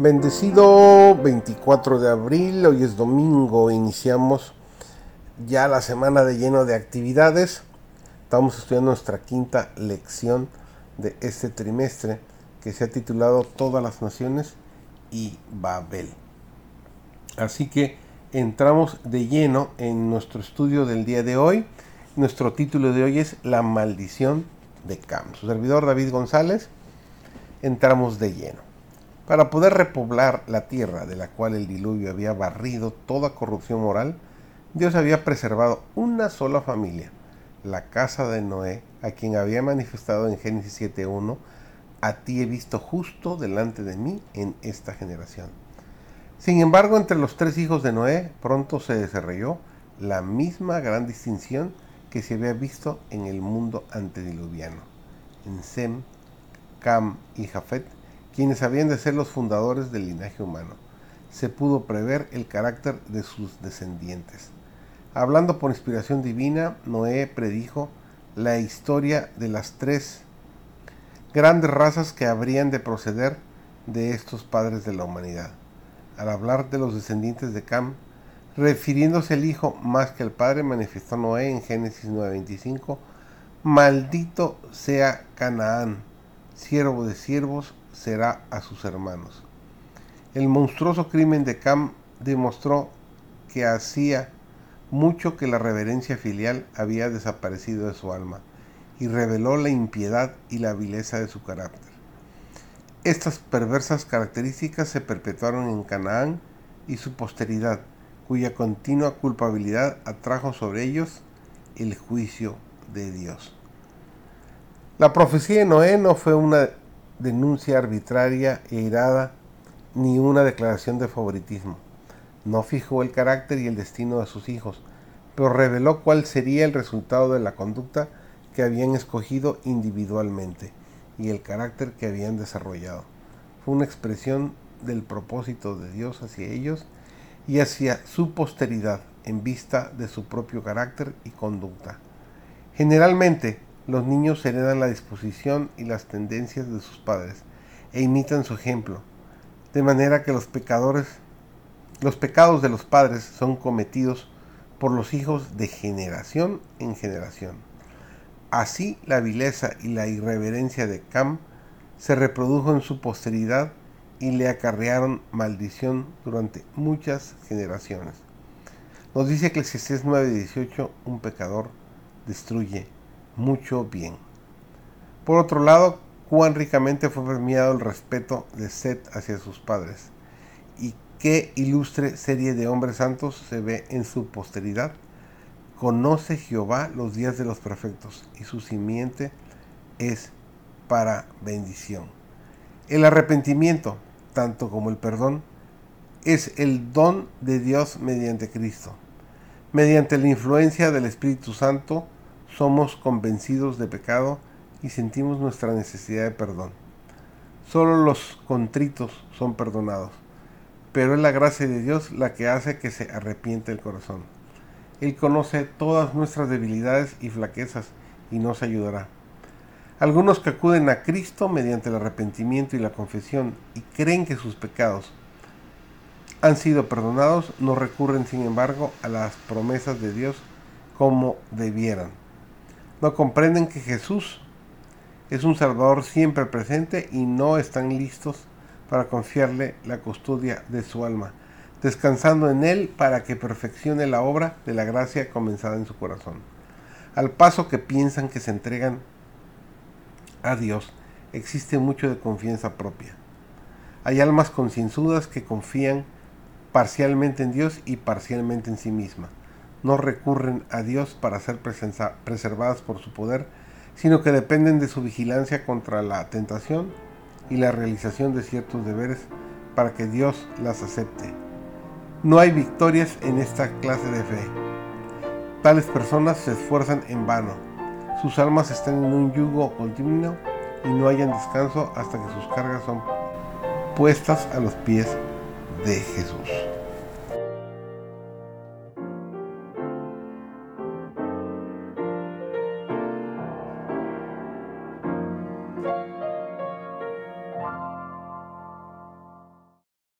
Bendecido 24 de abril, hoy es domingo, iniciamos ya la semana de lleno de actividades. Estamos estudiando nuestra quinta lección de este trimestre que se ha titulado Todas las Naciones y Babel. Así que entramos de lleno en nuestro estudio del día de hoy. Nuestro título de hoy es La maldición de Cam. Su servidor David González. Entramos de lleno. Para poder repoblar la tierra de la cual el diluvio había barrido toda corrupción moral, Dios había preservado una sola familia, la casa de Noé, a quien había manifestado en Génesis 7.1, a ti he visto justo delante de mí en esta generación. Sin embargo, entre los tres hijos de Noé pronto se desarrolló la misma gran distinción que se había visto en el mundo antediluviano. En Sem, Cam y Jafet quienes habían de ser los fundadores del linaje humano. Se pudo prever el carácter de sus descendientes. Hablando por inspiración divina, Noé predijo la historia de las tres grandes razas que habrían de proceder de estos padres de la humanidad. Al hablar de los descendientes de Cam, refiriéndose al hijo más que al padre, manifestó Noé en Génesis 9:25, maldito sea Canaán, siervo de siervos, será a sus hermanos. El monstruoso crimen de Cam demostró que hacía mucho que la reverencia filial había desaparecido de su alma y reveló la impiedad y la vileza de su carácter. Estas perversas características se perpetuaron en Canaán y su posteridad, cuya continua culpabilidad atrajo sobre ellos el juicio de Dios. La profecía de Noé no fue una denuncia arbitraria e irada ni una declaración de favoritismo. No fijó el carácter y el destino de sus hijos, pero reveló cuál sería el resultado de la conducta que habían escogido individualmente y el carácter que habían desarrollado. Fue una expresión del propósito de Dios hacia ellos y hacia su posteridad en vista de su propio carácter y conducta. Generalmente, los niños heredan la disposición y las tendencias de sus padres e imitan su ejemplo, de manera que los pecadores, los pecados de los padres son cometidos por los hijos de generación en generación. Así la vileza y la irreverencia de Cam se reprodujo en su posteridad y le acarrearon maldición durante muchas generaciones. Nos dice Eclesiastés 9:18, un pecador destruye mucho bien. Por otro lado, cuán ricamente fue premiado el respeto de Set hacia sus padres, y qué ilustre serie de hombres santos se ve en su posteridad. Conoce Jehová los días de los perfectos, y su simiente es para bendición. El arrepentimiento, tanto como el perdón, es el don de Dios mediante Cristo. Mediante la influencia del Espíritu Santo, somos convencidos de pecado y sentimos nuestra necesidad de perdón. Solo los contritos son perdonados, pero es la gracia de Dios la que hace que se arrepiente el corazón. Él conoce todas nuestras debilidades y flaquezas y nos ayudará. Algunos que acuden a Cristo mediante el arrepentimiento y la confesión y creen que sus pecados han sido perdonados, no recurren sin embargo a las promesas de Dios como debieran no comprenden que Jesús es un Salvador siempre presente y no están listos para confiarle la custodia de su alma, descansando en Él para que perfeccione la obra de la gracia comenzada en su corazón. Al paso que piensan que se entregan a Dios, existe mucho de confianza propia. Hay almas concienzudas que confían parcialmente en Dios y parcialmente en sí misma no recurren a Dios para ser preservadas por su poder, sino que dependen de su vigilancia contra la tentación y la realización de ciertos deberes para que Dios las acepte. No hay victorias en esta clase de fe. Tales personas se esfuerzan en vano. Sus almas están en un yugo continuo y no hayan descanso hasta que sus cargas son puestas a los pies de Jesús.